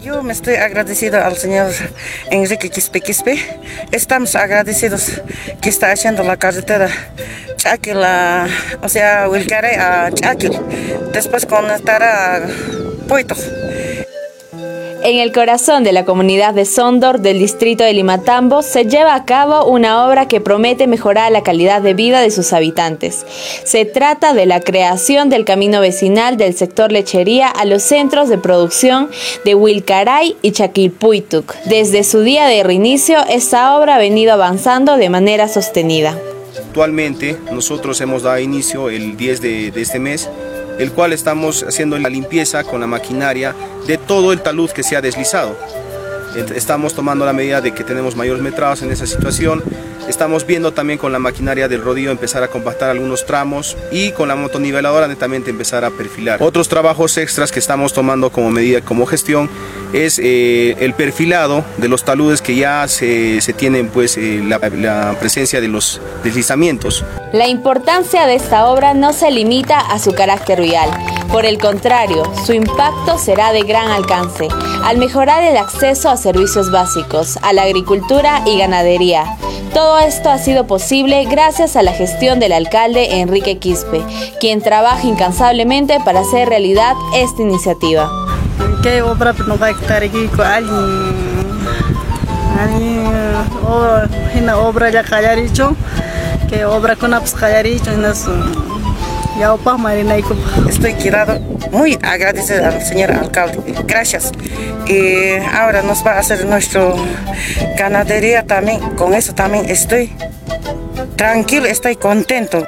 Yo me estoy agradecido al señor Enrique Quispe Quispe. Estamos agradecidos que está haciendo la carretera Chaquil, o sea, Wilcare a Chaquil. Después conectará Poito. En el corazón de la comunidad de Sondor del distrito de Limatambo se lleva a cabo una obra que promete mejorar la calidad de vida de sus habitantes. Se trata de la creación del camino vecinal del sector lechería a los centros de producción de Wilcaray y Chaquilpuituk. Desde su día de reinicio, esta obra ha venido avanzando de manera sostenida. Actualmente nosotros hemos dado inicio el 10 de, de este mes el cual estamos haciendo la limpieza con la maquinaria de todo el talud que se ha deslizado. Estamos tomando la medida de que tenemos mayores metrados en esa situación. Estamos viendo también con la maquinaria del rodillo empezar a compactar algunos tramos y con la motoniveladora netamente empezar a perfilar. Otros trabajos extras que estamos tomando como medida, como gestión, es eh, el perfilado de los taludes que ya se, se tienen pues eh, la, la presencia de los deslizamientos. La importancia de esta obra no se limita a su carácter vial. Por el contrario, su impacto será de gran alcance al mejorar el acceso a servicios básicos, a la agricultura y ganadería. Todo esto ha sido posible gracias a la gestión del alcalde Enrique Quispe, quien trabaja incansablemente para hacer realidad esta iniciativa. ¿Qué obra no va a estar aquí con alguien? Una obra ya que obra con en eso. Estoy quedado muy agradecido al señor alcalde. Gracias. Y ahora nos va a hacer nuestra ganadería también. Con eso también estoy tranquilo, estoy contento.